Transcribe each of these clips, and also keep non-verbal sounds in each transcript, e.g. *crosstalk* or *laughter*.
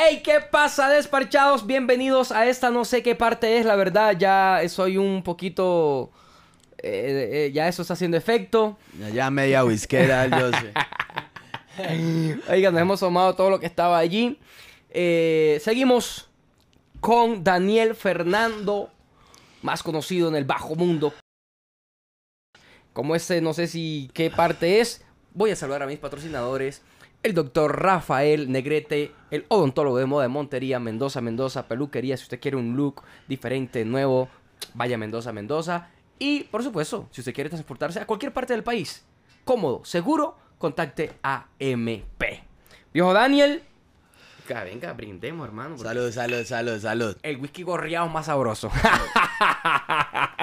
Hey, ¿qué pasa, desparchados? Bienvenidos a esta no sé qué parte es, la verdad, ya soy un poquito... eh, eh, ya eso está haciendo efecto. Ya, ya media whiskera, *laughs* yo sé. Oigan, nos hemos tomado todo lo que estaba allí. Eh, seguimos con Daniel Fernando, más conocido en el bajo mundo. Como este, no sé si qué parte es. Voy a saludar a mis patrocinadores. El doctor Rafael Negrete, el odontólogo de moda de Montería, Mendoza, Mendoza, peluquería. Si usted quiere un look diferente, nuevo, vaya a Mendoza, Mendoza. Y, por supuesto, si usted quiere transportarse a cualquier parte del país, cómodo, seguro, contacte a MP. Viejo Daniel. Venga, venga, brindemos, hermano. Salud, salud, salud, salud. El whisky gorriado es más sabroso. *laughs*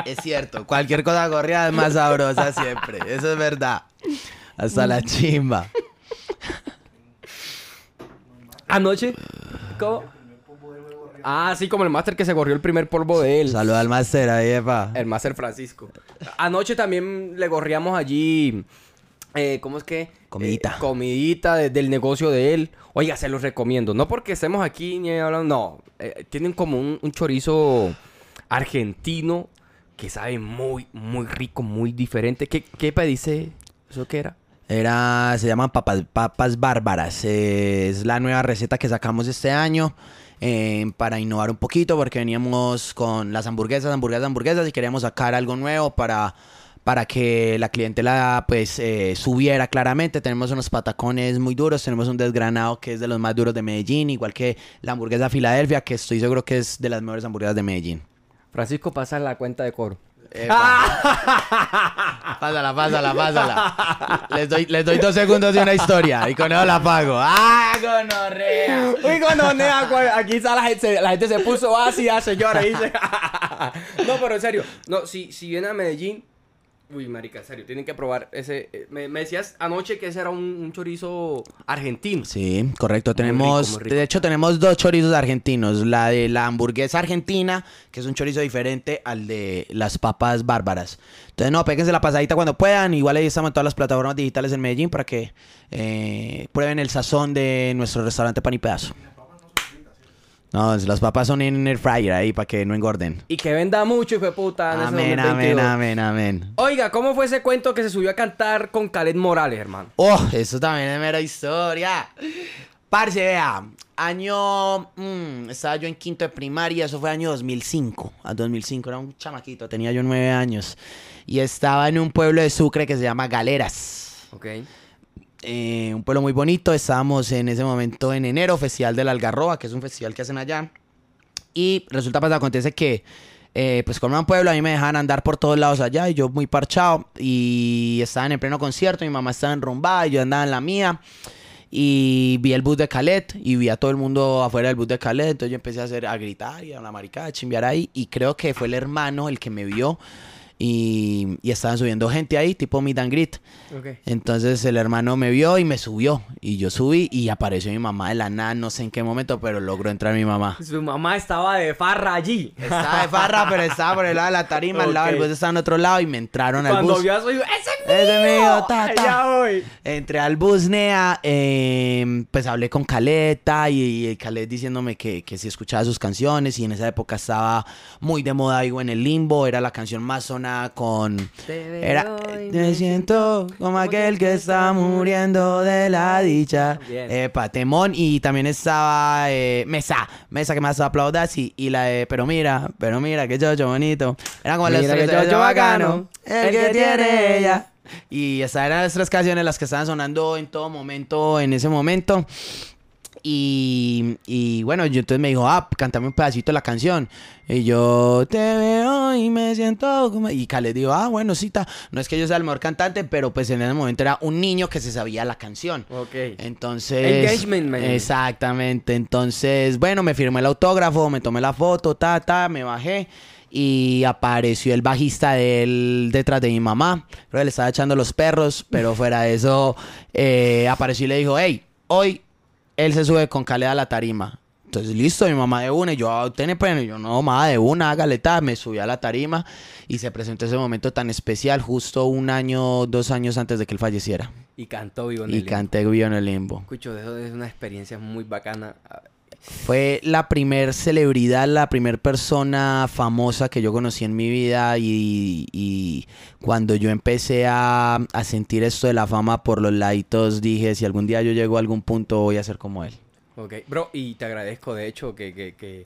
Es cierto, cualquier cosa gorreada es más sabrosa siempre. Eso es verdad. Hasta la chimba. Anoche. ¿Cómo? Ah, sí, como el máster que se corrió el primer polvo de él. Salud al máster ahí, epa. El máster Francisco. Anoche también le gorriamos allí. eh, ¿Cómo es que? Comidita. Eh, comidita de- del negocio de él. Oiga, se los recomiendo. No porque estemos aquí ni hablando. No. Eh, tienen como un, un chorizo argentino que sabe muy, muy rico, muy diferente. ¿Qué, qué pediste? ¿Eso qué era? Era, se llaman papas, papas bárbaras. Es la nueva receta que sacamos este año eh, para innovar un poquito porque veníamos con las hamburguesas, hamburguesas, hamburguesas y queríamos sacar algo nuevo para, para que la clientela pues eh, subiera claramente. Tenemos unos patacones muy duros, tenemos un desgranado que es de los más duros de Medellín, igual que la hamburguesa Filadelfia que estoy seguro que es de las mejores hamburguesas de Medellín. Francisco pasa la cuenta de coro. *laughs* Pásala, pásala, pásala. Les doy, les doy dos segundos de una historia y con eso la pago. ¡Ah, gonorrea! Uy, cu- aquí está la gente, la gente se puso ácida, señora. y dice, *laughs* no, pero en serio, no, si, si vienen a Medellín, uy, marica, en serio, tienen que probar ese. eh, Me, me decías anoche que ese era un, un chorizo argentino. Sí, correcto. Tenemos, rico, muy rico. de hecho, tenemos dos chorizos argentinos. La de la hamburguesa argentina, que es un chorizo diferente al de las papas bárbaras. Entonces, no, péguense la pasadita cuando puedan. Igual ahí estamos en todas las plataformas digitales en Medellín para que eh, prueben el sazón de nuestro restaurante Pan y Pedazo. No, las papas son en air fryer ahí para que no engorden. Y que venda mucho, hijo de puta. en Amén, 2022. amén, amén, amén. Oiga, ¿cómo fue ese cuento que se subió a cantar con Khaled Morales, hermano? Oh, eso también es mera historia. Parce, vea, año... mm, estaba yo en quinto de primaria, eso fue año 2005. A 2005, era un chamaquito, tenía yo nueve años. Y estaba en un pueblo de Sucre que se llama Galeras. Ok. Eh, un pueblo muy bonito, estábamos en ese momento en enero, Festival de la Algarroba, que es un festival que hacen allá. Y resulta, pues, acontece que, eh, pues, como era un pueblo, a mí me dejaban andar por todos lados allá y yo muy parchado. Y estaban en pleno concierto, mi mamá estaba enrumbada y yo andaba en la mía. Y vi el bus de Calet y vi a todo el mundo afuera del bus de Calet. Entonces yo empecé a, hacer, a gritar y a la maricada, a chimbear ahí. Y creo que fue el hermano el que me vio. Y, y estaban subiendo gente ahí, tipo meet and greet. Entonces el hermano me vio y me subió. Y yo subí y apareció mi mamá de la nada, no sé en qué momento, pero logró entrar mi mamá. Su mamá estaba de farra allí. Estaba de farra, pero estaba por el lado de la tarima, al lado del bus estaba en otro lado y me entraron al Cuando bus. vio a su hijo, ¡ese es mío! Ese es mío, ta, ta. Allá voy. Entré al bus, Nea, eh, pues hablé con Caleta y, y Calet diciéndome que, que si escuchaba sus canciones y en esa época estaba muy de moda Vivo en el Limbo, era la canción más sonada con... Te Era, veo y me siento como aquel que está muriendo de la dicha. Bien. Epa, temón. Y también estaba eh, Mesa, Mesa que más aplaudas y, y la de Pero mira, pero mira, que chocho bonito. Era como Mira los que tres de chocho bacano, el que tiene ella. Y esas eran las tres canciones las que estaban sonando en todo momento, en ese momento. Y, y bueno, yo entonces me dijo, ah, cántame un pedacito de la canción. Y yo te veo y me siento como... Y Khaled dijo, ah, bueno, cita. No es que yo sea el mejor cantante, pero pues en ese momento era un niño que se sabía la canción. Ok. Entonces... Engagement, man. Exactamente. Entonces, bueno, me firmé el autógrafo, me tomé la foto, ta, ta, me bajé. Y apareció el bajista de él detrás de mi mamá. Creo que le estaba echando los perros, pero fuera de eso, eh, apareció y le dijo, hey, hoy él se sube con Khaled a la tarima. Entonces, listo, mi mamá de una. Y yo, ah, ¿tiene pena? Y yo, no, mamá de una, hágale tal. Me subí a la tarima y se presentó ese momento tan especial, justo un año, dos años antes de que él falleciera. Y cantó vivo en Y el canté Vivo en el Limbo. Escucho, eso es una experiencia muy bacana. Fue la primer celebridad, la primer persona famosa que yo conocí en mi vida y, y cuando yo empecé a, a sentir esto de la fama por los laditos dije, si algún día yo llego a algún punto voy a ser como él. Ok, bro, y te agradezco de hecho que, que, que,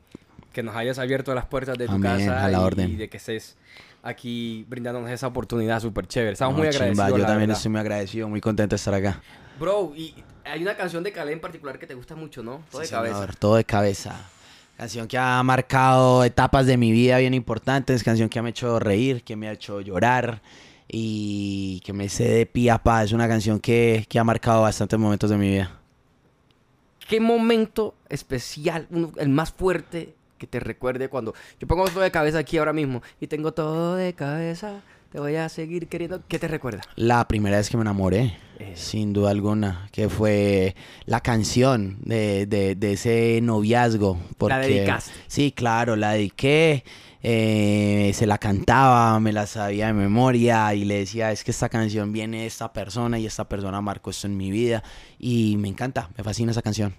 que nos hayas abierto las puertas de tu Amén, casa a la y, orden. y de que estés aquí brindándonos esa oportunidad súper chévere. Estamos No, muy chimba, agradecidos. yo también verdad. estoy muy agradecido, muy contento de estar acá. Bro, y hay una canción de Calé en particular que te gusta mucho, ¿no? Todo de Sí, cabeza. señor, todo de cabeza. Canción que ha marcado etapas de mi vida bien importantes, canción que me ha hecho reír, que me ha hecho llorar y que me sé de pie a pa. Es una canción que, que ha marcado bastantes momentos de mi vida. ¿Qué momento especial, uno- el más fuerte que te recuerde cuando yo pongo todo de cabeza aquí ahora mismo y tengo todo de cabeza, te voy a seguir queriendo? ¿Qué te recuerda? La primera vez que me enamoré, Eh. sin duda alguna, que fue la canción de, de- de ese noviazgo. Porque, dedicaste. Sí, claro, la dediqué. eh, se la cantaba, me la sabía de memoria y le decía, es que esta canción viene de esta persona y esta persona marcó esto en mi vida y me encanta, me fascina esa canción.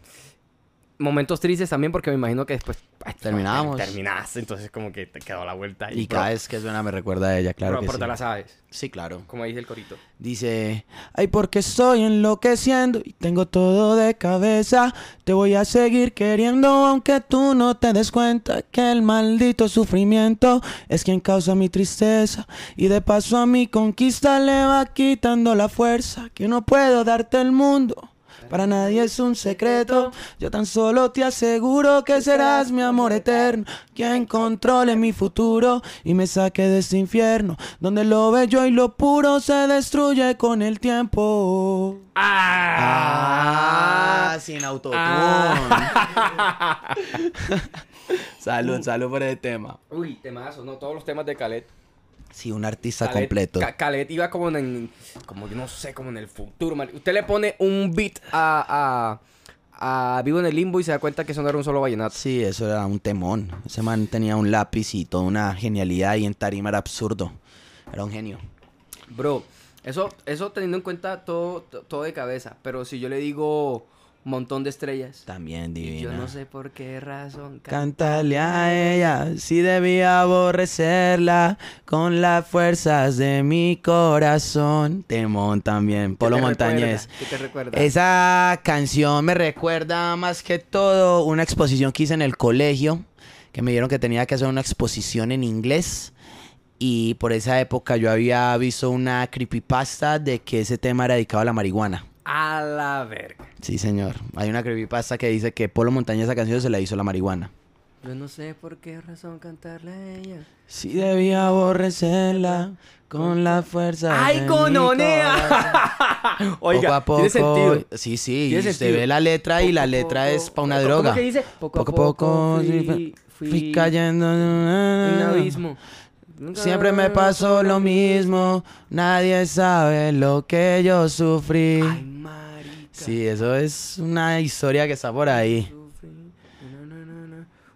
Momentos tristes también porque me imagino que después ay, Terminamos. Terminaste, entonces como que te quedó la vuelta. Y cada vez que suena me recuerda a ella, claro que pero sí. te la sabes, Sí, claro. como dice el corito. Dice, ay, porque estoy enloqueciendo y tengo todo de cabeza. Te voy a seguir queriendo aunque tú no te des cuenta que el maldito sufrimiento es quien causa mi tristeza. Y de paso a mi conquista le va quitando la fuerza que no puedo darte el mundo. Para nadie es un secreto, yo tan solo te aseguro que serás mi amor eterno, quien controle mi futuro y me saque de este infierno, donde lo bello y lo puro se destruye con el tiempo. ¡Ah! sin autotune. Ah. *laughs* salud, salud por ese tema. Uy, temazo, ¿no? Todos los temas de Calet. Sí, un artista Khaled- completo. Khaled iba como en, como yo no sé, como en el futuro, man. Usted le pone un beat a, a, a Vivo en el Limbo y se da cuenta que eso no era un solo vallenato. Sí, eso era un temón. Ese man tenía un lápiz y toda una genialidad y en tarima era absurdo. Era un genio. Bro, eso, eso teniendo en cuenta todo, to- todo de cabeza, pero si yo le digo montón de estrellas, También divina. y yo no sé por qué razón. Cántale a ella si debía aborrecerla con las fuerzas de mi corazón. Temón también, ¿Qué Polo te Montañez. recuerda? ¿Qué te recuerda? Esa canción me recuerda más que todo una exposición que hice en el colegio, que me dieron que tenía que hacer una exposición en inglés. Y por esa época yo había visto una creepypasta de que ese tema era dedicado a la marihuana. A la verga. Sí, señor. Hay una creepypasta que dice que Polo Montañez esa canción se la hizo la marihuana. Yo no sé por qué razón cantarle a ella. Si debía aborrecerla con la fuerza. ¡Ay, cononea! *laughs* Oiga, poco a tiene poco. sentido. Sí, sí. Tiene usted sentido. ve la letra y la Poco letra poco- es para una ¿Cómo droga. que dice? Poco a poco fui, fui, fui fui cayendo en en un abismo. Siempre me pasó lo mismo. Nadie sabe lo que yo sufrí. Ay. Sí, eso es una historia que está por ahí.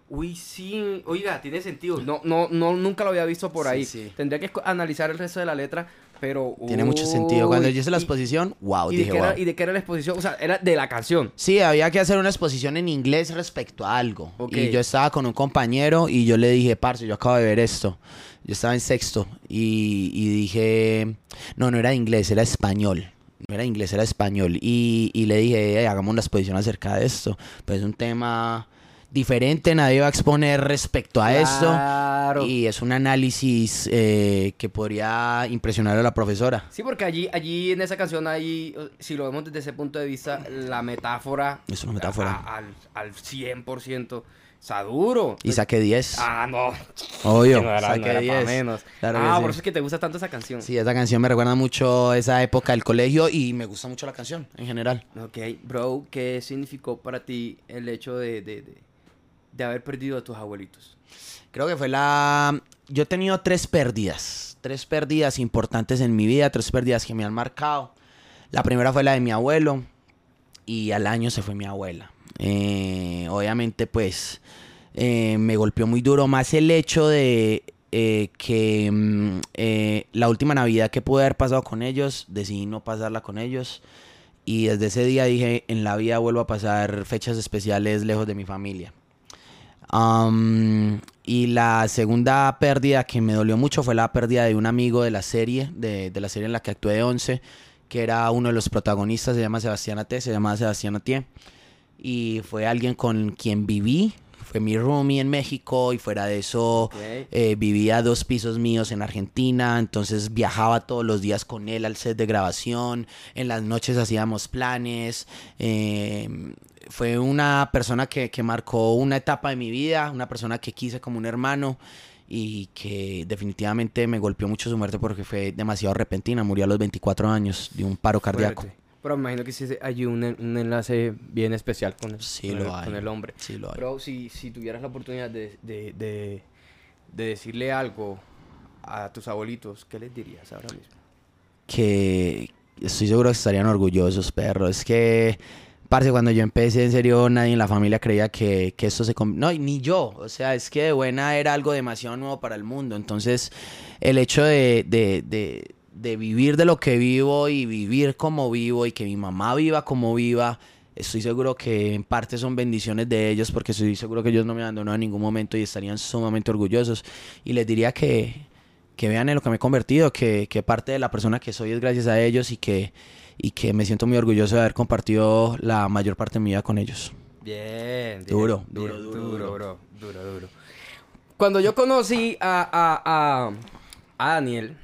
Uy, sí. Oiga, tiene sentido. No, no, no, nunca lo había visto por Sí, ahí. sí. Tendría que analizar el resto de la letra, pero... Tiene mucho sentido. Cuando yo hice la y- exposición, wow, ¿Y de, dije wow. era, ¿Y de qué era la exposición? O sea, era de la canción. Sí, había que hacer una exposición en inglés respecto a algo. Ok. Y yo estaba con un compañero y yo le dije, parce, yo acabo de ver esto. Yo estaba en sexto y, y dije, no, no era inglés, era español. No era inglés, era español. Y, y le dije, "Ey, hagamos una exposición acerca de esto. Pues es un tema diferente, nadie va a exponer respecto a Claro. esto. Y es un análisis eh, que podría impresionar a la profesora. Sí, porque allí, allí en esa canción hay, si lo vemos desde ese punto de vista, la metáfora... Es una metáfora. a- al, al 100%. Está duro. Y saqué 10. Ah, no. Obvio, no era, no saqué era pa' 10. menos. Claro que ah, sí. por eso es que te gusta tanto esa canción. Sí, esa canción me recuerda mucho esa época del colegio y me gusta mucho la canción en general. Ok, bro, ¿qué significó para ti el hecho de, de, de, de haber perdido a tus abuelitos? Creo que fue la... Yo he tenido tres pérdidas, tres pérdidas importantes en mi vida, tres pérdidas que me han marcado. La primera fue la de mi abuelo y al año se fue mi abuela. Eh, obviamente pues eh, me golpeó muy duro más el hecho de eh, que mm, la última Navidad que pude haber pasado con ellos, decidí no pasarla con ellos. Y desde ese día dije, en la vida vuelvo a pasar fechas especiales lejos de mi familia. Am, y la segunda pérdida que me dolió mucho fue la pérdida de un amigo de la serie, de, la serie en la que actué de 11, que era uno de los protagonistas, se llama Sebastián Ate, se llamaba Sebastián Atié. Y fue alguien con quien viví, fue mi roomie en México y fuera de eso eh, vivía dos pisos míos en Argentina, entonces viajaba todos los días con él al set de grabación, en las noches hacíamos planes, eh, fue una persona que, que marcó una etapa de mi vida, una persona que quise como un hermano y que definitivamente me golpeó mucho su muerte porque fue demasiado repentina, murió a los 24 años de un paro cardíaco. Fuerte. Pero me imagino que sí hay un, un enlace bien especial con el, Sí con lo el- hay. con el hombre. Sí, lo hay. Bro, si, si tuvieras la oportunidad de, de, de, de decirle algo a tus abuelitos, ¿qué les dirías ahora mismo? que estoy seguro que estarían orgullosos, perro. Es que, parce, cuando yo empecé, en serio, nadie en la familia creía que, que esto se... No, ni yo. O sea, es que de buena era algo demasiado nuevo para el mundo. Entonces, el hecho de, de, vivir de lo que vivo y vivir como vivo y que mi mamá viva como viva... Estoy seguro que en parte son bendiciones de ellos porque estoy seguro que ellos no me abandonaron en ningún momento y estarían sumamente orgullosos. Y les diría que, que vean en lo que me he convertido, que, que parte de la persona que soy es gracias a ellos y que, y que me siento muy orgulloso de haber compartido la mayor parte de mi vida con ellos. Bien, bien, Duro, bien, duro, duro, duro, duro. bro, duro, duro. Cuando yo conocí a, a, a, a Daniel,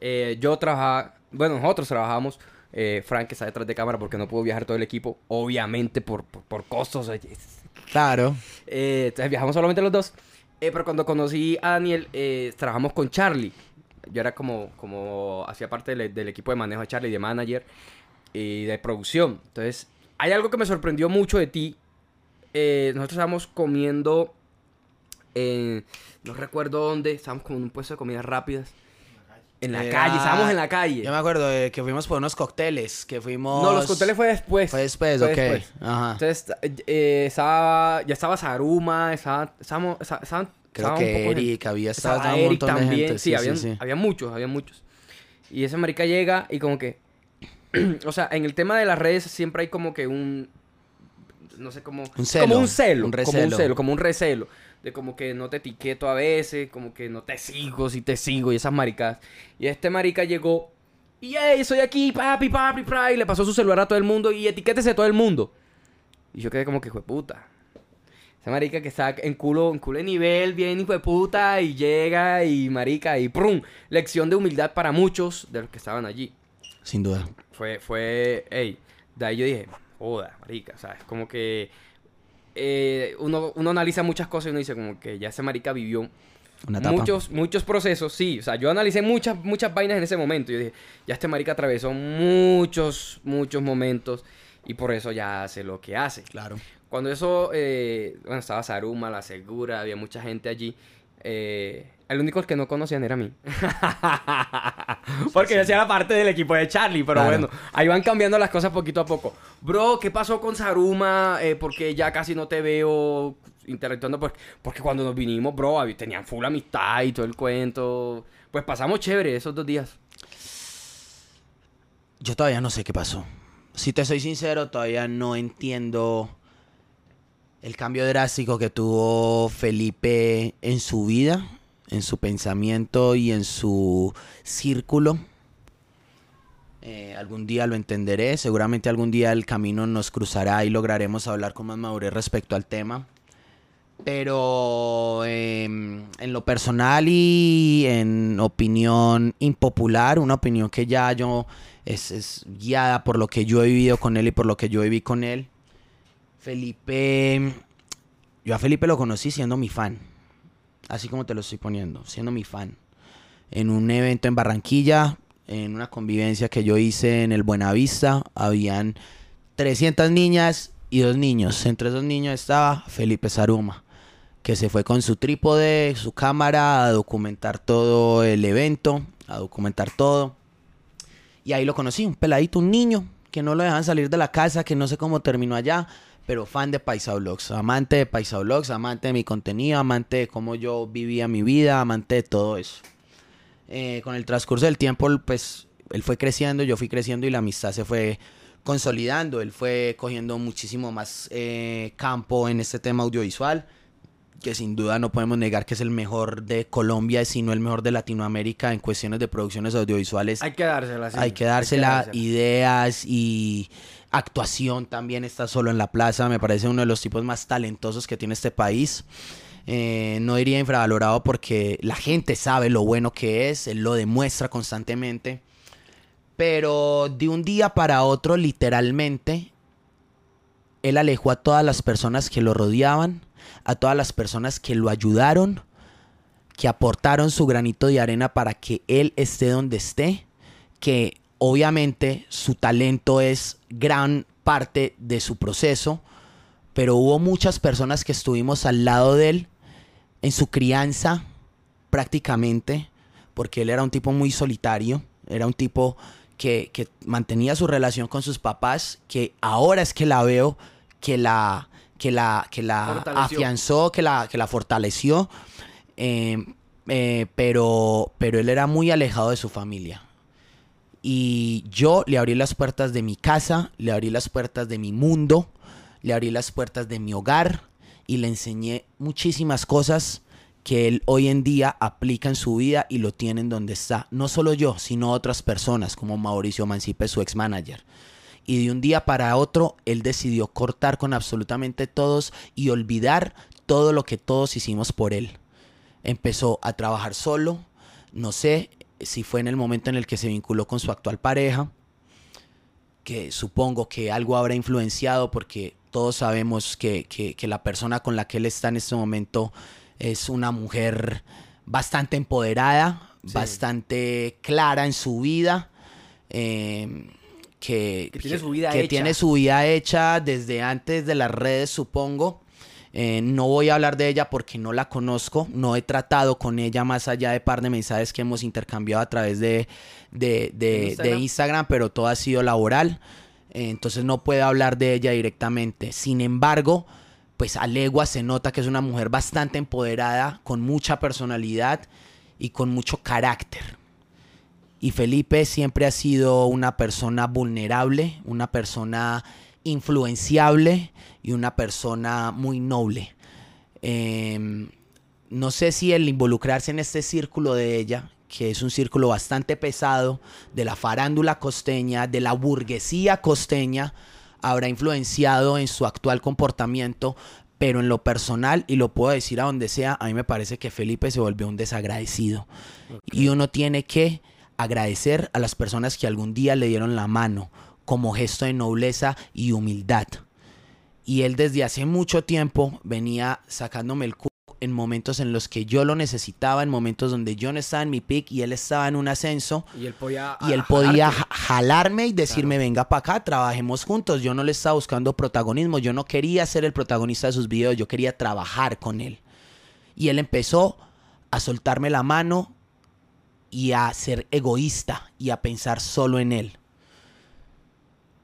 eh, yo trabajaba, bueno, nosotros trabajamos, eh, Frank está detrás de cámara porque no pudo viajar todo el equipo, obviamente por, por, por costos, Claro. eh, entonces viajamos solamente los dos. Eh, pero cuando conocí a Daniel, eh, trabajamos con Charlie. Yo era como, como hacía parte del, del equipo de manejo de Charlie, de manager y de producción. Entonces, hay algo que me sorprendió mucho de ti. Eh, nosotros estábamos comiendo, en- no recuerdo dónde, estábamos como en un puesto de comidas rápidas. En la Era- calle, estábamos en la calle. Yo me acuerdo de que fuimos por unos cócteles, que fuimos... No, los cócteles fue después. Fue después, ok. Ajá. Entonces, eh, estaba, ya estaba Saruma, estaba, estábamos, esa- estaban- Creo estaba un que poco de- Eric, había estaba estado un Eric montón de también, gente. sí, habían, sí. había muchos, había muchos. Y esa marica llega y como que, *clears throat* o sea, en el tema de las redes siempre hay como que un, no sé cómo, Un celo, como un celo, un como un recelo. celo, como un recelo, de como que no te etiqueto a veces, como que no te sigo, si te sigo y esas maricas. Y este marica llegó y hey, soy aquí, papi, papi, papi, y le pasó su celular a todo el mundo y etiquétese a todo el mundo. Y yo quedé como que, hijo de puta. Esa marica que está en culo, en culo de nivel, bien hijo de puta, y llega y marica, y prum. Lección de humildad para muchos de los que estaban allí. Sin duda. Fue, fue, ey, de ahí yo dije, joda, marica, o sea, es como que eh, uno, uno analiza muchas cosas y uno dice como que ya ese marica vivió Una etapa. muchos, muchos procesos, sí, o sea, yo analicé muchas, muchas vainas en ese momento, yo dije, ya este marica atravesó muchos, muchos momentos y por eso ya hace lo que hace. Claro. Cuando eso, eh, bueno, estaba Saruma, La Segura, había mucha gente allí. Eh, el único que no conocían era a mí. *laughs* Porque yo hacía la parte del equipo de Charlie, pero Claro. bueno, ahí van cambiando las cosas poquito a poco. Bro, ¿qué pasó con Saruma? Eh, porque ya casi no te veo interactuando. Porque, porque cuando nos vinimos, bro, tenían full amistad y todo el cuento. Pues pasamos chévere esos dos días. Yo todavía no sé qué pasó. Si te soy sincero, todavía no entiendo el cambio drástico que tuvo Felipe en su vida, en su pensamiento y en su círculo. Eh, algún día lo entenderé, seguramente algún día el camino nos cruzará y lograremos hablar con más madurez respecto al tema. Pero em, en lo personal y en opinión impopular, una opinión que ya yo es, es guiada por lo que yo he vivido con él y por lo que yo viví con él. Felipe, yo a Felipe lo conocí siendo mi fan, así como te lo estoy poniendo, siendo mi fan. En un evento en Barranquilla, en una convivencia que yo hice en el Buenavista, habían 300 niñas y dos niños. Entre esos niños estaba Felipe Saruma, que se fue con su trípode, su cámara, a documentar todo el evento, a documentar todo. Y ahí lo conocí, un peladito, un niño, que no lo dejan salir de la casa, que no sé cómo terminó allá, pero fan de Paisa Vlogs, amante de Paisa Vlogs, amante de mi contenido, amante de cómo yo vivía mi vida, amante de todo eso. Eh, con el transcurso del tiempo, pues él fue creciendo, yo fui creciendo y la amistad se fue consolidando, él fue cogiendo muchísimo más eh, campo en este tema audiovisual, que sin duda no podemos negar que es el mejor de Colombia, sino el mejor de Latinoamérica en cuestiones de producciones audiovisuales. Hay que dársela, sí. Hay que dársela, ideas y actuación también está solo en la plaza, me parece uno de los tipos más talentosos que tiene este país. Eh, no diría infravalorado porque la gente sabe lo bueno que es, él lo demuestra constantemente. Pero de un día para otro, literalmente, él alejó a todas las personas que lo rodeaban, a todas las personas que lo ayudaron, que aportaron su granito de arena para que él esté donde esté, que obviamente su talento es gran parte de su proceso, pero hubo muchas personas que estuvimos al lado de él en su crianza prácticamente, porque él era un tipo muy solitario, era un tipo que, que, mantenía su relación con sus papás, que ahora es que la veo, que la, que la, que la afianzó, que la, que la fortaleció, eh, eh, pero, pero él era muy alejado de su familia. Y yo le abrí las puertas de mi casa, le abrí las puertas de mi mundo, le abrí las puertas de mi hogar y le enseñé muchísimas cosas que él hoy en día aplica en su vida y lo tiene en donde está. No solo yo, sino otras personas como Mauricio Mancipe, su ex manager. Y de un día para otro, él decidió cortar con absolutamente todos y olvidar todo lo que todos hicimos por él. Empezó a trabajar solo, no sé si fue en el momento en el que se vinculó con su actual pareja, que supongo que algo habrá influenciado porque todos sabemos que, que, que la persona con la que él está en este momento es una mujer bastante empoderada, sí. bastante clara en su vida. Eh, que, que, tiene su vida que hecha. tiene su vida hecha desde antes de las redes, supongo. Eh, no voy a hablar de ella porque no la conozco, no he tratado con ella más allá de par de mensajes que hemos intercambiado a través de, de, de, Instagram? de Instagram, pero todo ha sido laboral, eh, entonces no puedo hablar de ella directamente. Sin embargo, pues a legua se nota que es una mujer bastante empoderada, con mucha personalidad y con mucho carácter. Y Felipe siempre ha sido una persona vulnerable, una persona influenciable y una persona muy noble. Eh, no sé si el involucrarse en este círculo de ella, que es un círculo bastante pesado, de la farándula costeña, de la burguesía costeña, habrá influenciado en su actual comportamiento, pero en lo personal, y lo puedo decir a donde sea, a mí me parece que Felipe se volvió un desagradecido. Okay. Y uno tiene que agradecer a las personas que algún día le dieron la mano como gesto de nobleza y humildad. Y él desde hace mucho tiempo venía sacándome el culo en momentos en los que yo lo necesitaba, en momentos donde yo no estaba en mi pick y él estaba en un ascenso. Y él podía, y él podía jalarme y decirme, claro. venga para acá, trabajemos juntos. Yo no le estaba buscando protagonismo, yo no quería ser el protagonista de sus videos, yo quería trabajar con él. Y él empezó a soltarme la mano y a ser egoísta y a pensar solo en él.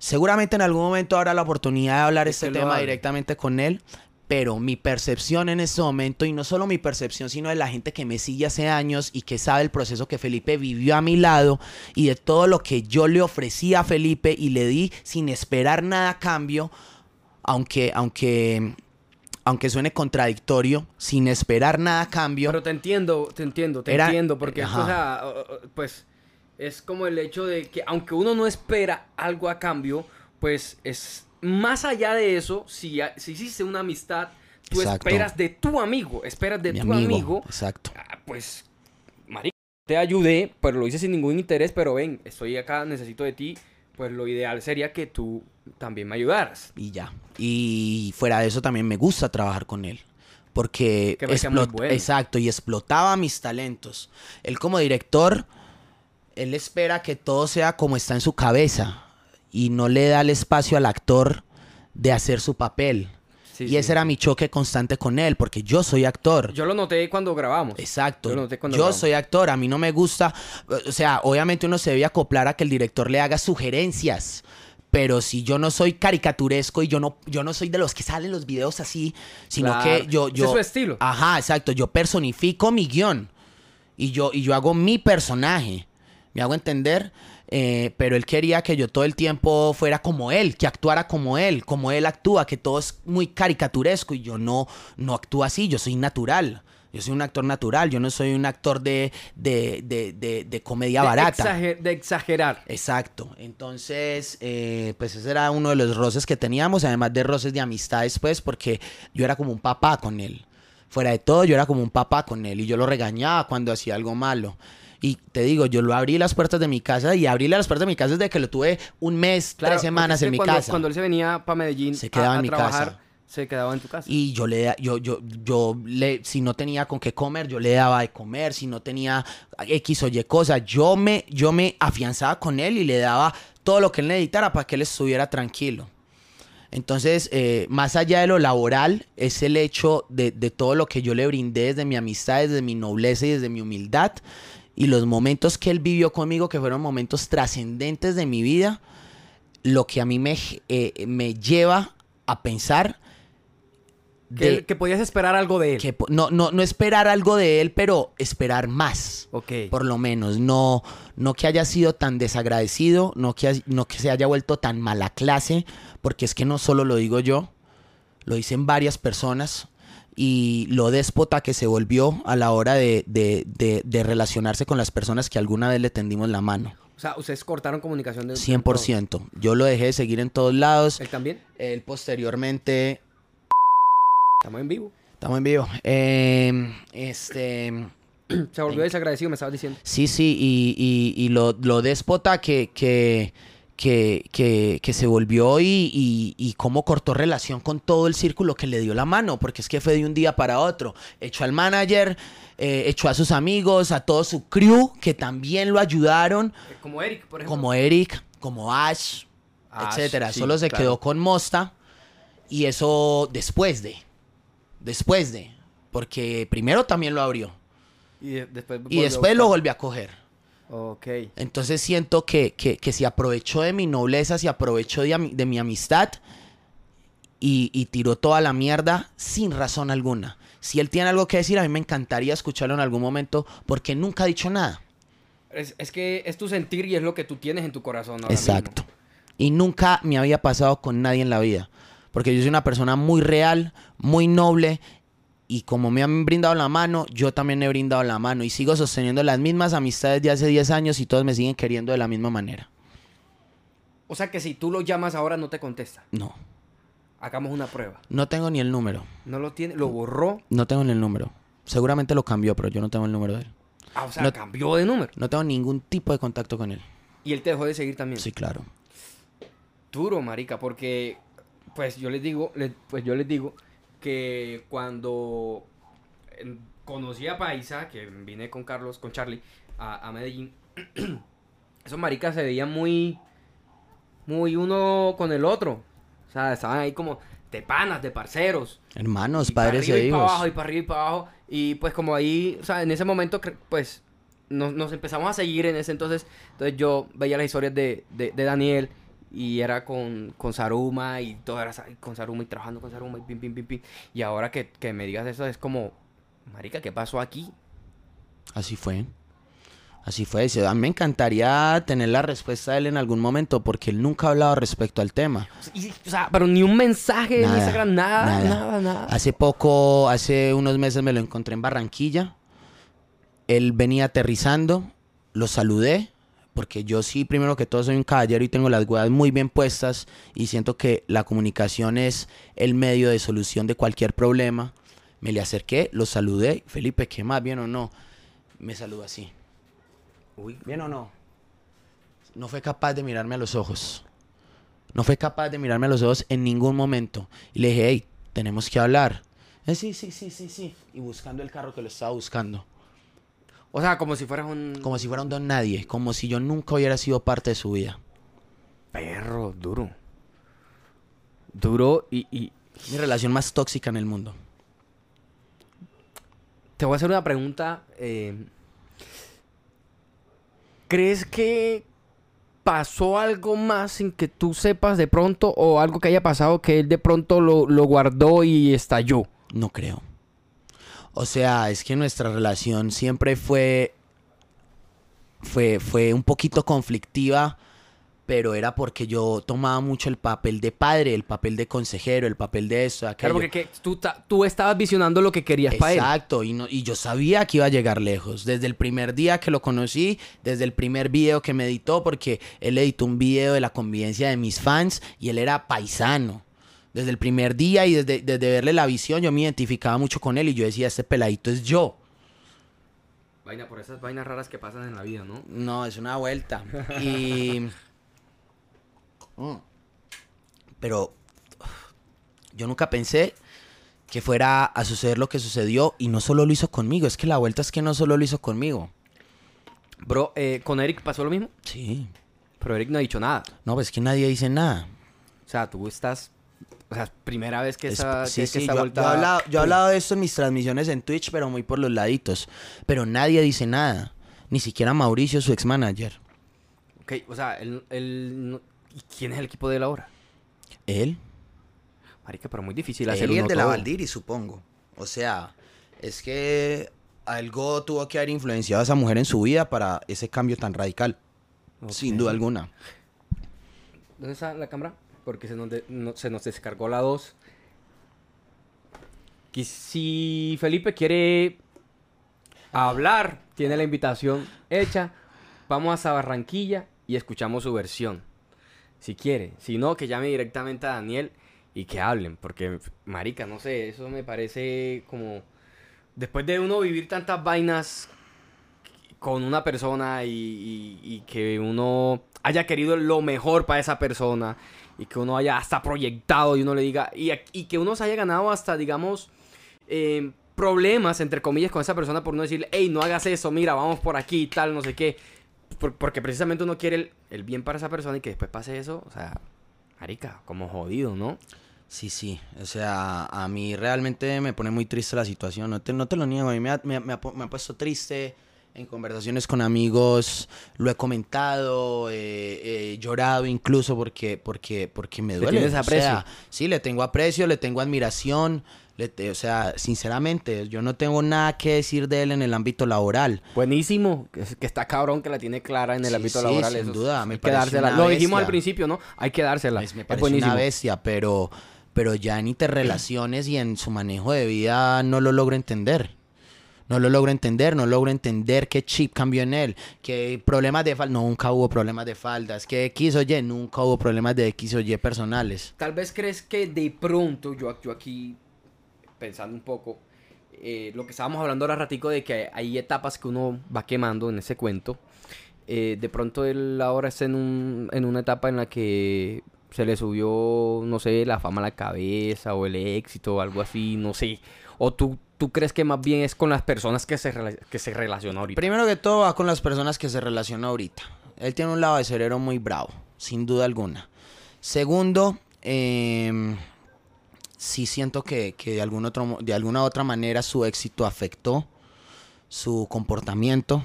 Seguramente en algún momento habrá la oportunidad de hablar este tema directamente con él, pero mi percepción en este momento, y no solo mi percepción, sino de la gente que me sigue hace años y que sabe el proceso que Felipe vivió a mi lado y de todo lo que yo le ofrecí a Felipe y le di sin esperar nada a cambio, aunque, aunque, aunque suene contradictorio, sin esperar nada a cambio. Pero te entiendo, te entiendo, te Era, entiendo, porque, o sea, pues es como el hecho de que aunque uno no espera algo a cambio, pues es más allá de eso, si, si hiciste una amistad, tú exacto. esperas de tu amigo, esperas de Mi tu amigo, amigo, Exacto. pues, marico, te ayudé, pero lo hice sin ningún interés, pero ven, estoy acá, necesito de ti, pues lo ideal sería que tú también me ayudaras. Y ya. Y fuera de eso también me gusta trabajar con él. Porque explot bueno. exacto, y explotaba mis talentos. Él como director, él espera que todo sea como está en su cabeza y no le da el espacio al actor de hacer su papel. Sí, y sí, ese era mi choque constante con él, porque yo soy actor. Yo lo noté cuando grabamos. Exacto. Yo, lo noté cuando yo grabamos. soy actor, a mí no me gusta, o sea, obviamente uno se debe acoplar a que el director le haga sugerencias. Pero si yo no soy caricaturesco y yo no, yo no soy de los que salen los videos así, sino Claro. que yo, yo. Ese es su estilo. Ajá, exacto. Yo personifico mi guion. Y yo, y yo hago mi personaje. Me hago entender. Eh, pero él quería que yo todo el tiempo fuera como él, que actuara como él, como él actúa, que todo es muy caricaturesco y yo no, no actúo así, yo soy natural. Yo soy un actor natural, yo no soy un actor de, de, de, de, de comedia De barata. exager- de exagerar. Exacto. Entonces, eh, pues ese era uno de los roces que teníamos, además de roces de amistad después, porque yo era como un papá con él. Fuera de todo, yo era como un papá con él y yo lo regañaba cuando hacía algo malo. Y te digo, yo lo abrí las puertas de mi casa y abrí las puertas de mi casa desde que lo tuve un mes, Claro, tres semanas en mi cuando, casa. Cuando él se venía para Medellín Se a- quedaba a, en mi trabajar, casa. se quedaba en tu casa. Y yo le, yo, yo, yo le, si no tenía con qué comer, yo le daba de comer, si no tenía X o Y cosas, yo me, yo me afianzaba con él y le daba todo lo que él necesitara para que él estuviera tranquilo. Entonces, eh, más allá de lo laboral, es el hecho de, de todo lo que yo le brindé desde mi amistad, desde mi nobleza y desde mi humildad. Y los momentos que él vivió conmigo, que fueron momentos trascendentes de mi vida, lo que a mí me, eh, me lleva a pensar que, de- que podías esperar algo de él. que no, no, no esperar algo de él, pero esperar más. Ok. Por lo menos, no, no que haya sido tan desagradecido, no que, no que se haya vuelto tan mala clase, porque es que no solo lo digo yo, lo dicen varias personas, y lo déspota que se volvió a la hora de, de- de- de relacionarse con las personas que alguna vez le tendimos la mano. O sea, ustedes cortaron comunicación de 100%. Yo lo dejé de seguir en todos lados. ¿Él también? Él posteriormente Estamos en vivo. Estamos en vivo. Eh, este. *clears throat* Se volvió desagradecido, me estabas diciendo. Sí, sí, y, y- y lo, lo déspota que, que, que, que, que se volvió y, y, y cómo cortó relación con todo el círculo que le dio la mano, porque es que fue de un día para otro. Echó al manager, eh, echó a sus amigos, a todo su crew, que también lo ayudaron, Eh, Como Eric, por ejemplo. como Eric, como Ash, Ash, etcétera. sí, Solo se claro. quedó con Mosta, y eso después de, después de, porque primero también lo abrió. Y de- después, Y después lo volvió a coger. Ok. Entonces siento que, que, que se aprovechó de mi nobleza, se aprovechó de, de mi amistad y, y tiró toda la mierda sin razón alguna. Si él tiene algo que decir, a mí me encantaría escucharlo en algún momento porque nunca ha dicho nada. Es, es que es tu sentir y es lo que tú tienes en tu corazón ahora Exacto. mismo. Y nunca me había pasado con nadie en la vida. Porque yo soy una persona muy real, muy noble. Y como me han brindado la mano, yo también he brindado la mano. Y sigo sosteniendo las mismas amistades de hace 10 años y todos me siguen queriendo de la misma manera. O sea que si tú lo llamas ahora no te contesta. No. Hagamos una prueba. No tengo ni el número. No lo tiene, lo borró. No tengo ni el número. Seguramente lo cambió, pero yo no tengo el número de él. Ah, o sea, No- cambió de número. No tengo ningún tipo de contacto con él. Y él te dejó de seguir también. Sí, claro. Duro, marica, porque pues yo les digo, pues yo les digo que cuando conocí a Paisa, que vine con Carlos, con Charlie a, a Medellín, *clears throat* esos maricas se veían muy muy uno con el otro. O sea, estaban ahí como de panas, de parceros. Hermanos, Y para padres e y para hijos. abajo, y para arriba y para abajo. Y pues como ahí, o sea, en ese momento, pues, nos, nos empezamos a seguir en ese entonces. Entonces yo veía las historias de, de, de Daniel y era con, con Saruma y todo era con Saruma y trabajando con Saruma y pim, pim, pim, pim. Y ahora que, que me digas eso es como, marica, ¿qué pasó aquí? Así fue. Así fue. A mí me encantaría tener la respuesta de él en algún momento porque él nunca ha hablado respecto al tema. Y- o sea, pero ni un mensaje en Nada, Instagram, nada, nada. nada, nada. Hace poco, hace unos meses me lo encontré en Barranquilla. Él venía aterrizando, lo saludé, porque yo sí, primero que todo, soy un caballero y tengo las huevas muy bien puestas y siento que la comunicación es el medio de solución de cualquier problema. Me le acerqué, lo saludé. Felipe, ¿qué más? ¿Bien o no? Me saludó así. Uy, ¿Bien o no? No fue capaz de mirarme a los ojos. No fue capaz de mirarme a los ojos en ningún momento. Y le dije, hey, tenemos que hablar. Eh, sí, sí, sí, sí, sí. Y buscando el carro que lo estaba buscando. O sea, como si fueras un Como si fuera un don nadie. Como si yo nunca hubiera sido parte de su vida. perro duro. Duro y, y Mi relación más tóxica en el mundo. te voy a hacer una pregunta. eh, ¿Crees que pasó algo más sin que tú sepas de pronto o algo que haya pasado que él de pronto lo, lo guardó y estalló? No creo. O sea, es que nuestra relación siempre fue fue, fue un poquito conflictiva, pero era porque yo tomaba mucho el papel de padre, el papel de consejero, el papel de eso, de Claro, aquello. porque que tú, tú estabas visionando lo que querías para él. Exacto, y, no, y yo sabía que iba a llegar lejos. Desde el primer día que lo conocí, desde el primer video que me editó, porque él editó un video de la convivencia de mis fans y él era paisano. Desde el primer día y desde, desde verle la visión, yo me identificaba mucho con él y yo decía, este peladito es yo. Vaina por esas vainas raras que pasan en la vida, ¿no? No, es una vuelta. *laughs* Y. Mm. Pero. Yo nunca pensé que fuera a suceder lo que sucedió y no solo lo hizo conmigo. Es que la vuelta es que no solo lo hizo conmigo. Bro, eh, con Eric pasó lo mismo, Sí. pero Eric no ha dicho nada. No, pues es que nadie dice nada. O sea, tú estás. O sea, primera vez que Es- esa, sí, que- que sí, esa yo, vuelta. yo he hablado, yo he hablado de esto en mis transmisiones en Twitch, pero muy por los laditos. Pero nadie dice nada. Ni siquiera Mauricio, su ex manager. Ok, o sea, él, él no- ¿y quién es el equipo de él ahora? Él. Marica, pero muy difícil hacer Él y el uno de la todo. Valdiri, supongo. O sea, es que algo tuvo que haber influenciado a esa mujer en su vida para ese cambio tan radical. Sin duda alguna. ¿Dónde está la cámara? Porque se nos, de- se nos descargó la 2. Que si Felipe quiere hablar, tiene la invitación hecha. Vamos a Barranquilla y escuchamos su versión. Si quiere. Si no, que llame directamente a Daniel y que hablen. Porque, marica, no sé, eso me parece como... Después de uno vivir tantas vainas con una persona y- y que uno haya querido lo mejor para esa persona y que uno haya hasta proyectado y uno le diga y, que uno se haya ganado hasta digamos eh, problemas entre comillas con esa persona por no decirle hey no hagas eso mira vamos por aquí tal no sé qué Por- porque precisamente uno quiere el, bien para esa persona y que después pase eso o sea marica como jodido no Sí, sí. O sea, a mí realmente me pone muy triste la situación. No te, no te lo niego. A mí me ha puesto triste. En conversaciones con amigos lo he comentado, eh, he llorado incluso porque, porque, porque me Le duele. O aprecio. sea, sí, le tengo aprecio, le tengo admiración. le te- o sea, sinceramente, yo no tengo nada que decir de él en el ámbito laboral. buenísimo que, que está cabrón que la tiene clara en el Sí, ámbito sí, laboral sin eso es- duda, me hay que dársela una lo dijimos al principio no hay que dársela Es, me es parece buenísimo una bestia, pero, pero ya en interrelaciones y en su manejo de vida no lo logro entender. No lo logro entender, no logro entender qué chip cambió en él, que problemas de falda, nunca hubo problemas de faldas, que X o Y, nunca hubo problemas de X o Y personales. Tal vez crees que de pronto, yo, yo aquí pensando un poco, eh, lo que estábamos hablando ahora ratico de que hay etapas que uno va quemando en ese cuento. eh, de pronto él ahora está en, un, en una etapa en la que se le subió, no sé, la fama a la cabeza o el éxito o algo así, no sé. O tú, tú crees que más bien es con las personas que se, que se relaciona ahorita. Primero que todo va con las personas que se relaciona ahorita. Él tiene un lado de cerebro muy bravo, sin duda alguna. Segundo, em, sí siento que, que de, algún otro, de alguna otra manera su éxito afectó su comportamiento.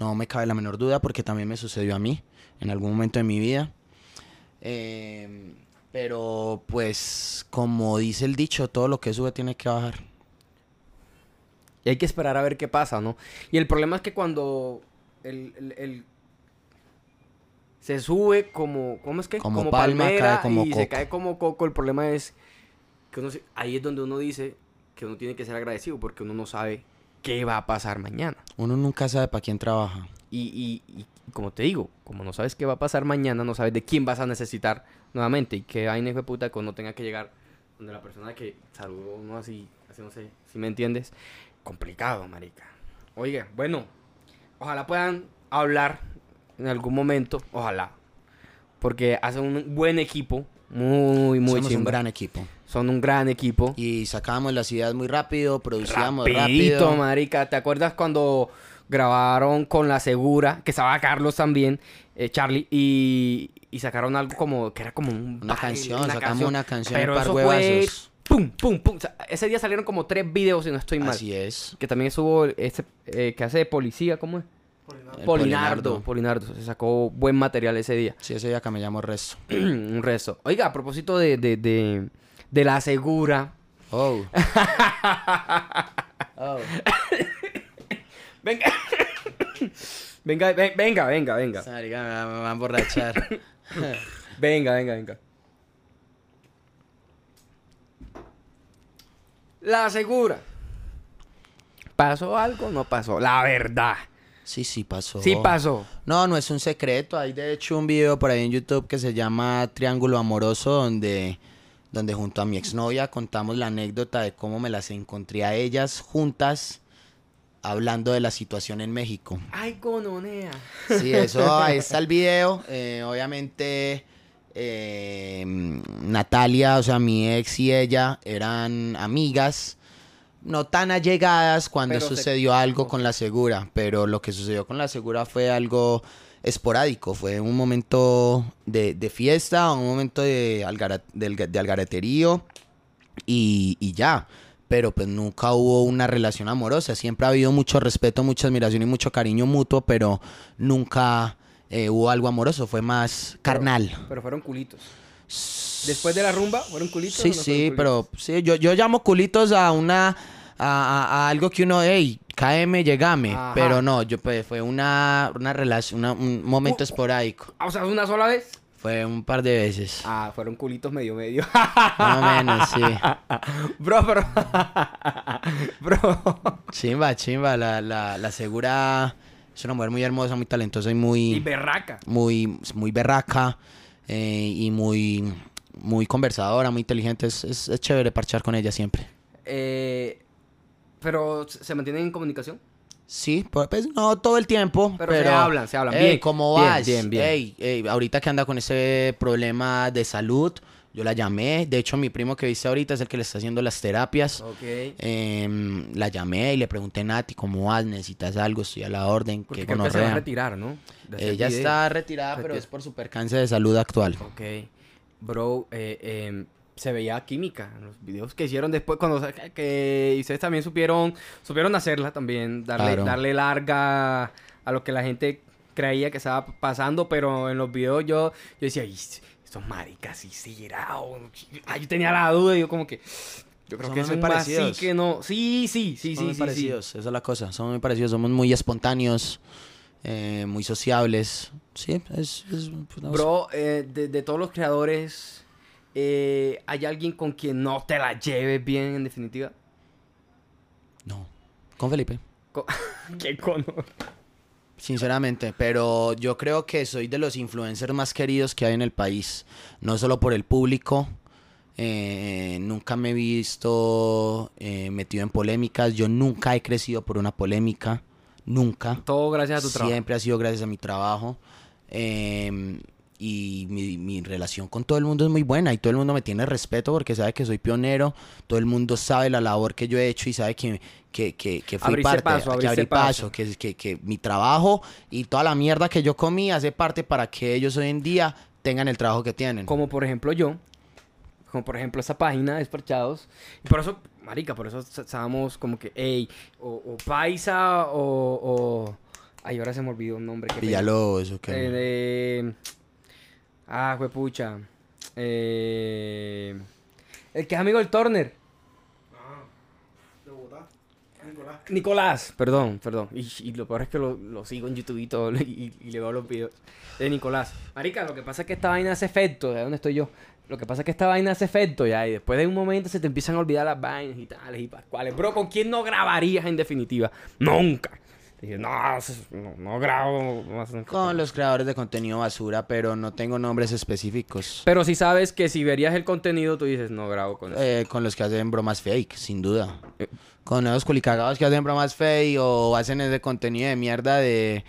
No me cabe la menor duda porque también me sucedió a mí en algún momento de mi vida. Em, pero pues como dice el dicho, todo lo que sube tiene que bajar. Y hay que esperar a ver qué pasa, ¿no? Y el problema es que cuando el, el- el- se sube como, ¿cómo es que? Como palma, cae como y se coco. cae como coco. El problema es que uno se- ahí es donde uno dice que uno tiene que ser agradecido porque uno no sabe qué va a pasar mañana. Uno nunca sabe para quién trabaja. Y, y- y como te digo, como no sabes qué va a pasar mañana, no sabes de quién vas a necesitar nuevamente. Y que vaina hijo de puta que uno tenga que llegar donde la persona que saludó uno así, así no sé, si me entiendes. Complicado, marica. Oiga, bueno, ojalá puedan hablar en algún momento, ojalá. Porque hacen un buen equipo, muy, muy Somos un gran equipo. Son un gran equipo. Y sacábamos las ideas muy rápido, producíamos Rapidito, rápido. marica. ¿Te acuerdas cuando grabaron con La Segura? Que estaba Carlos también, eh, Charlie, y, y sacaron algo como, que era como un Una baile, canción, sacamos una canción, Pero par eso huevazos. fue pum, pum, pum. O sea, ese día salieron como tres videos, si no estoy mal. Así es. Que también estuvo este eh, que hace de policía, ¿cómo es? Polinardo. Polinardo. Se sacó buen material ese día. Sí, ese día que me llamo Resto. *clears throat* un resto. Oiga, a propósito de, de, de, de La Segura. Oh. *laughs* oh. Venga. *coughs* Venga, ve- venga, venga, venga. Me va a emborrachar. *coughs* Venga, venga, venga. La segura. ¿Pasó algo o no pasó? La verdad. sí, sí pasó. Sí pasó. No, no es un secreto. Hay de hecho un video por ahí en YouTube que se llama Triángulo Amoroso donde, donde junto a mi exnovia contamos la anécdota de cómo me las encontré a ellas juntas hablando de la situación en México. Ay, cononea. Sí, eso, ahí está el video. Eh, obviamente, eh, Natalia, o sea, mi ex y ella eran amigas, no tan allegadas cuando Pero se- sucedió algo con la segura, pero lo que sucedió con la segura fue algo esporádico, fue un momento de, de fiesta, un momento de, del- de algareterío y, y ya. Pero pues nunca hubo una relación amorosa. Siempre ha habido mucho respeto, mucha admiración y mucho cariño mutuo, pero nunca eh, hubo algo amoroso. Fue más carnal. Pero fueron culitos. Después de la rumba, ¿fueron culitos? Sí, o no fueron sí, culitos? pero sí, yo, yo llamo culitos a una a, a- a algo que uno, hey, cáeme, llegame. Ajá. Pero no, yo pues, fue una, una relación, una- un momento Uh, esporádico. Ah, O sea, una sola vez. Fue un par de veces. Ah, fueron culitos medio medio. *laughs* Más o menos, sí. Bro, pero. *laughs* Bro. Chimba, chimba. La, la, la segura es una mujer muy hermosa, muy talentosa y Y muy, berraca. muy, muy berraca eh, y muy, muy conversadora, muy inteligente. Es, es, es chévere parchar con ella siempre. Eh, pero se mantienen en comunicación. Sí, pues pues, no todo el tiempo, Pero pero, se hablan, se hablan. Ey, Bien, ¿cómo bien, vas? bien, bien. Ey, ey, ahorita que anda con ese problema de salud, yo la llamé. De hecho, mi primo que viste ahorita es el que le está haciendo las terapias. Ok. Em, la llamé y le pregunté, Nati, ¿cómo vas? ¿Necesitas algo? Estoy a la orden. Porque ¿Qué creo que se va a retirar, ¿no? De Ella está retirada, pero es por su percance de salud actual. Ok. Bro, eh, em, se veía química en los videos que hicieron después cuando que- que y ustedes también supieron supieron hacerla también darle Claro. darle larga a lo que la gente creía que estaba pasando pero en los videos yo yo decía "Ay, estos maricas sí será o- ah, yo tenía la duda yo como que yo creo que muy son sí parecidos. que no sí sí sí Son sí muy sí, sí parecidos, esa es la cosa. Somos muy parecidos, somos muy espontáneos, eh, muy sociables. Sí, es... es- pues. Bro, eh, de, de todos los creadores, eh, ¿hay alguien con quien no te la lleves bien en definitiva? No, con Felipe. *laughs* ¿Qué cono? Sinceramente, pero yo creo que soy de los influencers más queridos que hay en el país. No solo por el público. eh, nunca me he visto eh, metido en polémicas. Yo nunca he crecido por una polémica. Nunca. Todo gracias a tu trabajo. Siempre ha sido gracias a mi trabajo. Eh, y mi, mi relación con todo el mundo es muy buena y todo el mundo me tiene respeto porque sabe que soy pionero. Todo el mundo sabe la labor que yo he hecho y sabe que, que, que, que fui Abriste parte, paso, que abrí paso. paso, que, que, que mi trabajo y toda la mierda que yo comí hace parte para que ellos hoy en día tengan el trabajo que tienen. Como por ejemplo yo. Como por ejemplo esta página, Desparchados. Y por eso, marica, por eso estábamos como que, hey, o, o Paisa o, o... Ay, ahora se me olvidó un nombre. Villalobos, ok. Eh, de... Ah, fue pucha. Eh... El que es amigo del Turner. Nicolás, perdón, perdón. Y, y lo peor es que lo, lo sigo en YouTube y todo, *laughs* y, y le veo los videos de Nicolás. Marica, lo que pasa es que esta vaina hace efecto, ¿de dónde estoy yo? Lo que pasa es que esta vaina hace efecto ya, y después de un momento se te empiezan a olvidar las vainas y tales y pascuales. Bro, ¿con quién no grabarías en definitiva? Nunca. Dije, no, no, no grabo. más nunca". Con los creadores de contenido basura, pero no tengo nombres específicos. Pero si sabes que si verías el contenido, tú dices, no grabo con eso. Eh, con los que hacen bromas fake, sin duda. Con esos culicagados que hacen bromas fake o hacen ese contenido de mierda de...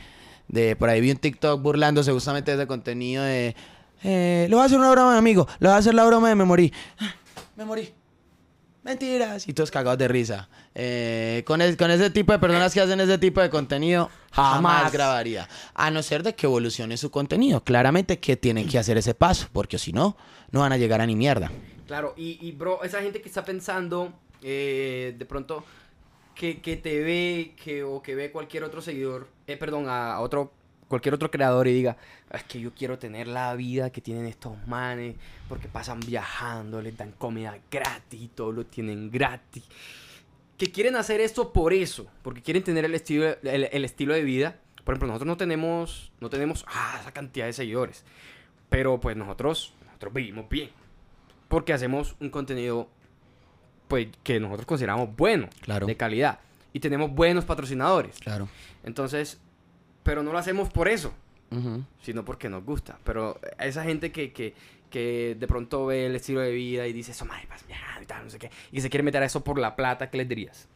de por ahí vi un TikTok burlándose justamente de ese contenido de... Eh, le voy a hacer una broma, amigo. Le voy a hacer la broma de me morí. Ah, Me morí. Mentiras. Y todos cagados de risa. Eh, con, es- con ese tipo de personas que hacen ese tipo de contenido, jamás, Jamás. grabaría. A no ser de que evolucione su contenido. Claramente que tienen que hacer ese paso, porque si no, no van a llegar a ni mierda. Claro, y, y, bro, esa gente que está pensando, eh, de pronto, que, que te ve, que, o que ve cualquier otro seguidor, eh, perdón, a, otro, cualquier otro creador y diga, es que yo quiero tener la vida que tienen estos manes, porque pasan viajando, les dan comida gratis, todo lo tienen gratis. Que quieren hacer esto por eso, porque quieren tener el estilo, el estilo de vida, Por ejemplo, nosotros no tenemos, no tenemos ah, esa cantidad de seguidores. Pero pues nosotros, nosotros vivimos bien. Porque hacemos un contenido pues que nosotros consideramos bueno, Claro. de calidad. Y tenemos buenos patrocinadores. Claro. Entonces, pero no lo hacemos por eso, Ujú. sino porque nos gusta. Pero esa gente que, que, que de pronto ve el estilo de vida y dice, eso, madre, pues, ya, y tal, no sé qué, y se quiere meter a eso por la plata, ¿qué les dirías?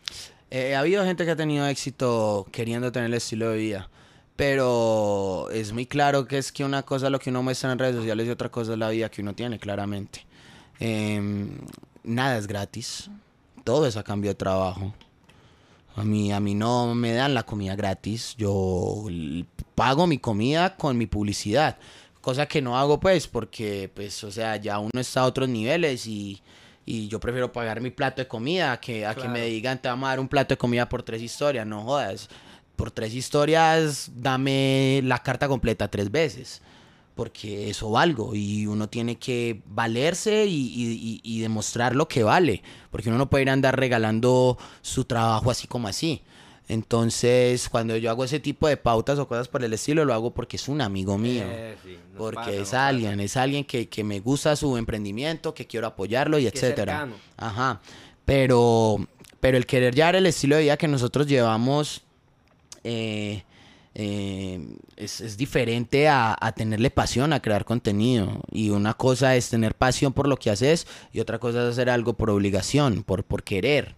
Eh, ha habido gente que ha tenido éxito queriendo tener el estilo de vida. Pero es muy claro que es que una cosa es lo que uno muestra en redes sociales y otra cosa es la vida que uno tiene, claramente. Em, nada es gratis. Todo es a cambio de trabajo. A mí, a mí no me dan la comida gratis. Yo pago mi comida con mi publicidad. Cosa que no hago pues porque, pues, o sea, ya uno está a otros niveles y, y yo prefiero pagar mi plato de comida que a que me digan te vamos a dar un plato de comida por tres historias. No jodas. Por tres historias dame la carta completa tres veces. Porque eso valgo y uno tiene que valerse y, y- y- y demostrar lo que vale. Porque uno no puede ir a andar regalando su trabajo así como así. Entonces, cuando yo hago ese tipo de pautas o cosas por el estilo, lo hago porque es un amigo mío. Eh, sí, porque pasa, es pasa. alguien, es alguien que, que me gusta su emprendimiento, que quiero apoyarlo y Que etcétera. cercano. Ajá. Pero, pero el querer llevar el estilo de vida que nosotros llevamos eh, eh, es, es diferente a, a tenerle pasión a crear contenido. Y una cosa es tener pasión por lo que haces y otra cosa es hacer algo por obligación, por, por querer.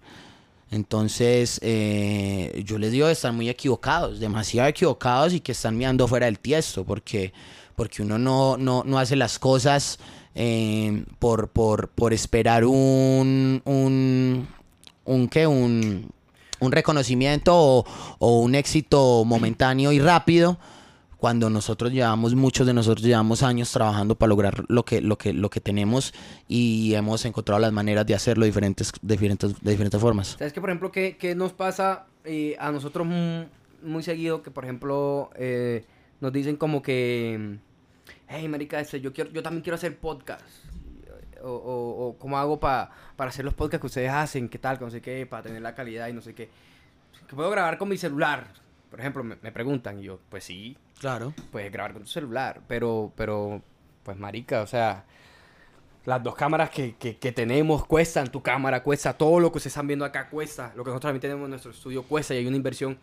Entonces, eh, yo les digo están muy equivocados, demasiado equivocados y que están mirando fuera del tiesto, porque, porque uno no, no, no hace las cosas eh, por, por, por esperar un, un, ¿qué? un, un reconocimiento o, un éxito momentáneo y rápido cuando nosotros llevamos, muchos de nosotros llevamos años trabajando para lograr lo que, lo que, lo que tenemos y hemos encontrado las maneras de hacerlo diferentes, diferentes, de diferentes formas. ¿Sabes que, por ejemplo, qué, qué nos pasa eh, a nosotros mu- muy seguido? Que, por ejemplo, eh, nos dicen como que, hey, marica, este, yo, quiero, yo también quiero hacer podcast. O, o, o cómo hago pa- para hacer los podcasts que ustedes hacen, qué tal, que no sé qué, para tener la calidad y no sé qué. Que puedo grabar con mi celular. Por ejemplo, me, me preguntan y yo, pues sí, Claro. puedes grabar con tu celular, pero, pero, pues marica, o sea, las dos cámaras que, que, que tenemos cuestan, tu cámara cuesta, todo lo que ustedes están viendo acá cuesta, lo que nosotros también tenemos en nuestro estudio cuesta y hay una inversión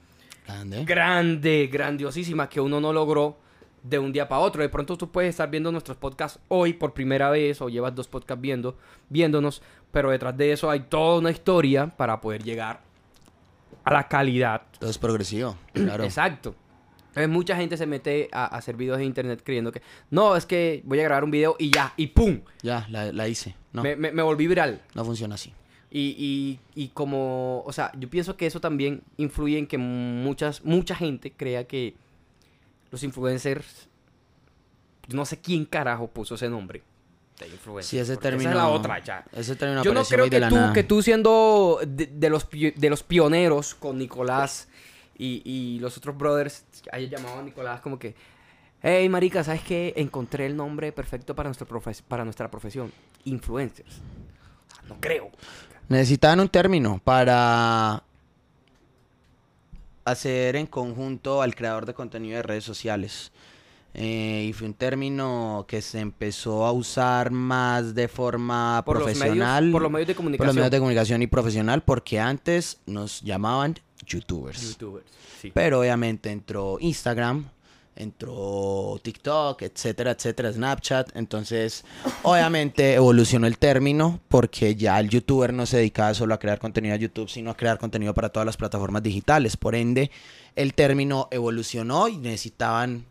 Grande. grande, grandiosísima que uno no logró de un día para otro. De pronto tú puedes estar viendo nuestros podcasts hoy por primera vez o llevas dos podcasts viendo, viéndonos, pero detrás de eso hay toda una historia para poder llegar a la calidad Todo es progresivo. *clears throat* Claro. Exacto. Entonces, mucha gente se mete a, a hacer videos en internet creyendo que no, es que voy a grabar un video y ya, y ¡pum! Ya, la, la hice. No, Me, me- me volví viral. no funciona así. Y, y, y como, o sea, yo pienso que eso también influye en que muchas, mucha gente crea que los influencers, yo no sé quién carajo puso ese nombre de influencer. Sí, ese término. Esa es la otra ya. Ese término Yo no creo de que tú, que tú siendo de, de los, de los pioneros con Nicolás y, y los otros brothers, hayas llamado a Nicolás como que, hey marica, ¿sabes qué? Encontré el nombre perfecto para, nuestro profes- para nuestra profesión, influencers. O sea, no creo. Necesitaban un término para hacer en conjunto al creador de contenido de redes sociales. Eh, y fue un término que se empezó a usar más de forma Por los profesional. medios- por los medios de por comunicación. los medios de comunicación y profesional, porque antes nos llamaban youtubers. Youtubers, sí. Pero obviamente entró Instagram, entró TikTok, etcétera, etcétera, Snapchat. Entonces, obviamente evolucionó el término porque ya el youtuber no se dedicaba solo a crear contenido a YouTube, sino a crear contenido para todas las plataformas digitales. Por ende, el término evolucionó y necesitaban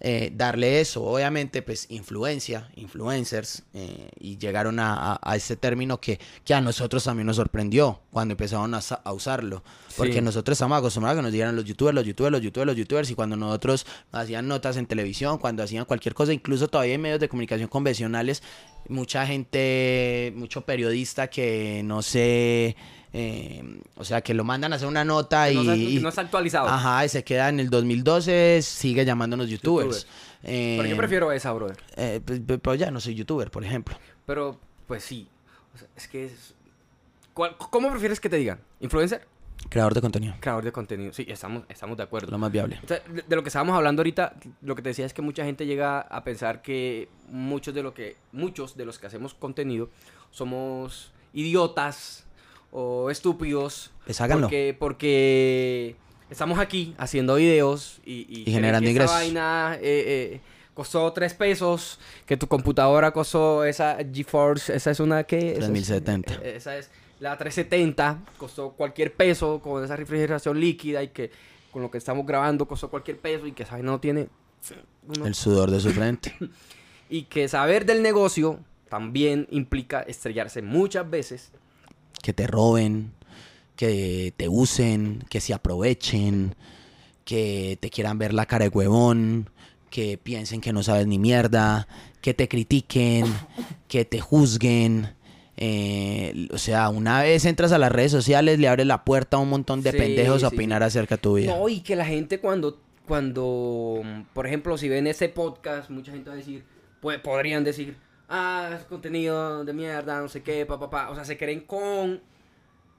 eh, darle eso. Obviamente, pues influencia, influencers, eh, y llegaron a, a, a este término que, que a nosotros también nos sorprendió cuando empezaron a, a usarlo. Porque Sí. nosotros estamos acostumbrados a que nos dijeran los youtubers, los youtubers, los youtubers, los youtubers, y cuando nosotros hacían notas en televisión, cuando hacían cualquier cosa, incluso todavía en medios de comunicación convencionales, mucha gente, mucho periodista que no sé, eh, o sea, que lo mandan a hacer una nota Que y... no, está- no actualizado. Ajá, y se queda en el 2012, sigue llamándonos youtubers. Youtubers. Eh, Pero yo prefiero esa, brother. eh, pues, pues, pero ya no soy youtuber, por ejemplo. Pero, pues sí. O sea, es que es... ¿Cuál- ¿Cómo prefieres que te digan? ¿Influencer? Creador de contenido. Creador de contenido. Sí, estamos, estamos de acuerdo. Lo más viable. De, de lo que estábamos hablando ahorita, lo que te decía es que mucha gente llega a pensar que muchos de lo que muchos de los que hacemos contenido somos idiotas o estúpidos Pues háganlo. porque porque estamos aquí haciendo videos y, y, creen generando que esa ingresos. vaina eh, eh, costó tres pesos, que tu computadora costó esa GeForce, esa es una que 3070. esa es la 370, costó cualquier peso con esa refrigeración líquida y que con lo que estamos grabando costó cualquier peso y que esa vaina no tiene uno- El sudor de su frente. *coughs* y que saber del negocio también implica estrellarse muchas veces que te roben, que te usen, que se aprovechen, que te quieran ver la cara de huevón, que piensen que no sabes ni mierda, que te critiquen, *laughs* que te juzguen. Eh, o sea, una vez entras a las redes sociales, le abres la puerta a un montón de Sí, pendejos a sí. opinar acerca de tu vida. No, y que la gente cuando, cuando, por ejemplo, si ven ese podcast, mucha gente va a decir, pues podrían decir, ah, es contenido de mierda, no sé qué, pa, pa, pa. O sea, se creen con...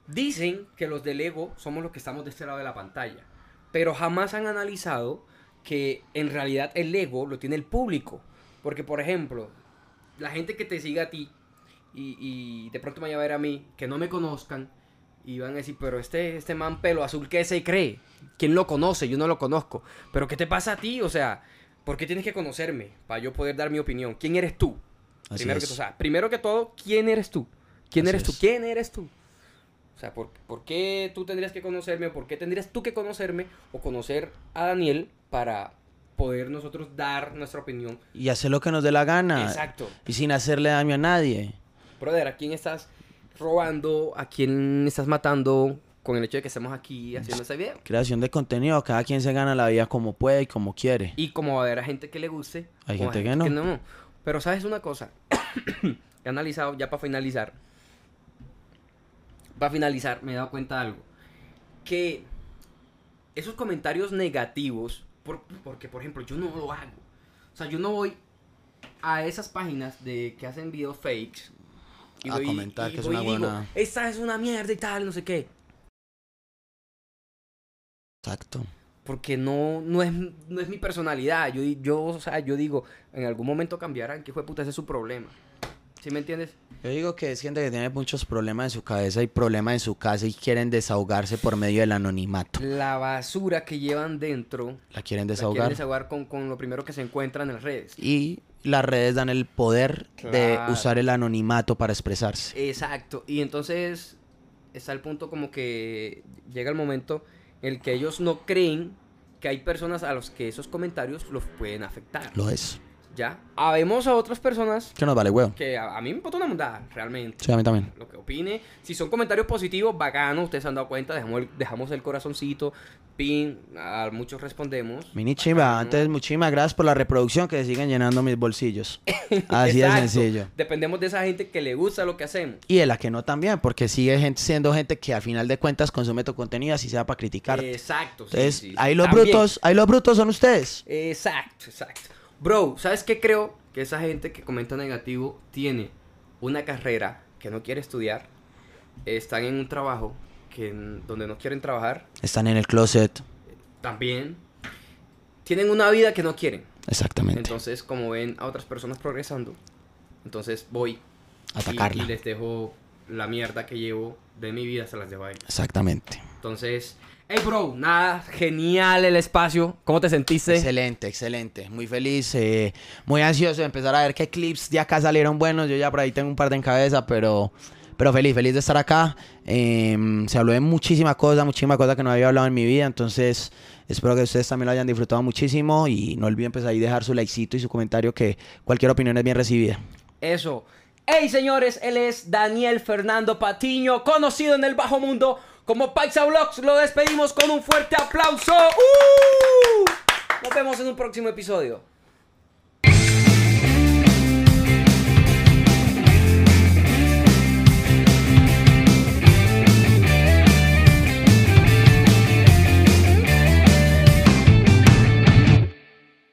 Dicen que los del ego somos los que estamos de este lado de la pantalla, pero jamás han analizado que en realidad el ego lo tiene el público. Porque, por ejemplo, la gente que te sigue a ti y, y de pronto vaya a ver a mí, que no me conozcan, y van a decir, pero este, este man pelo azul, ¿qué se cree? ¿Quién lo conoce? Yo no lo conozco. ¿Pero qué te pasa a ti? O sea, ¿por qué tienes que conocerme para yo poder dar mi opinión? ¿Quién eres tú? Así primero, es. que, todo, o sea, primero que todo, ¿quién eres tú? ¿Quién Así eres tú? es. ¿Quién eres tú? O sea, ¿por, por qué tú tendrías que conocerme? ¿Por qué tendrías tú que conocerme o conocer a Daniel para poder nosotros dar nuestra opinión? Y hacer lo que nos dé la gana. Exacto. Y sin hacerle daño a nadie. Brother, ¿a quién estás robando? ¿A quién estás matando con el hecho de que estemos aquí haciendo este video? Creación de contenido, cada quien se gana la vida como puede y como quiere. Y como va a haber a gente que le guste, Hay a gente que no. no. Pero sabes una cosa, *coughs* he analizado ya para finalizar, para finalizar me he dado cuenta de algo, que esos comentarios negativos, por- porque por ejemplo yo no lo hago, o sea yo no voy a esas páginas de que hacen videos fakes A comentar que es una y digo, buena- esta es una mierda y tal, no sé qué. Exacto. Porque no, no, es, no es mi personalidad. Yo, yo, o sea, yo digo, en algún momento cambiarán, que fue puta, ese es su problema. ¿Sí me entiendes? Yo digo que es gente que tiene muchos problemas en su cabeza y problemas en su casa y quieren desahogarse por medio del anonimato. La basura que llevan dentro, La quieren la quieren desahogar. desahogar con, con lo primero que se encuentran en las redes. Y las redes dan el poder de usar el anonimato para expresarse. Exacto. Y entonces está el punto como que llega el momento en el que ellos no creen que hay personas a los que esos comentarios los pueden afectar. Lo es. ¿Ya? Habemos a otras personas Que nos vale huevo. que a, a mí me importa una mundada, realmente. Sí, a mí también. lo que opine. Si son comentarios positivos, bacano, ustedes se han dado cuenta, dejamos el, dejamos el corazoncito, pin, a muchos respondemos. Mini chimba, antes muchísimas gracias por la reproducción que siguen llenando mis bolsillos. *laughs* Así de sencillo. Dependemos de esa gente que le gusta lo que hacemos. Y de la que no también, porque sigue gente, siendo gente que al final de cuentas consume tu contenido así sea para criticar. Exacto. Entonces, sí, sí. ahí los También. brutos, ahí los brutos son ustedes. Exacto, exacto. Bro, ¿sabes qué creo? Que esa gente que comenta negativo tiene una carrera que no quiere estudiar, están en un trabajo que donde no quieren trabajar, Están en el closet. también tienen una vida que no quieren. Exactamente. Entonces, como ven a otras personas progresando, entonces voy A atacarla. Y, les dejo la mierda que llevo de mi vida, se las dejo a ellos. Exactamente. Entonces, hey bro, nada, genial el espacio. ¿Cómo te sentiste? Excelente, excelente. Muy feliz, eh, muy ansioso de empezar a ver qué clips de acá salieron buenos. Yo ya por ahí tengo un par de en cabeza, pero, pero feliz, feliz de estar acá. Eh, se habló de muchísimas cosas, muchísimas cosas que no había hablado en mi vida. Entonces, espero que ustedes también lo hayan disfrutado muchísimo. Y no olviden pues ahí dejar su likecito y su comentario, que cualquier opinión es bien recibida. Eso. Hey señores, él es Daniel Fernando Patiño, conocido en el bajo mundo como Paisa Vlogs. Lo despedimos con un fuerte aplauso. ¡Uh! Nos vemos en un próximo episodio.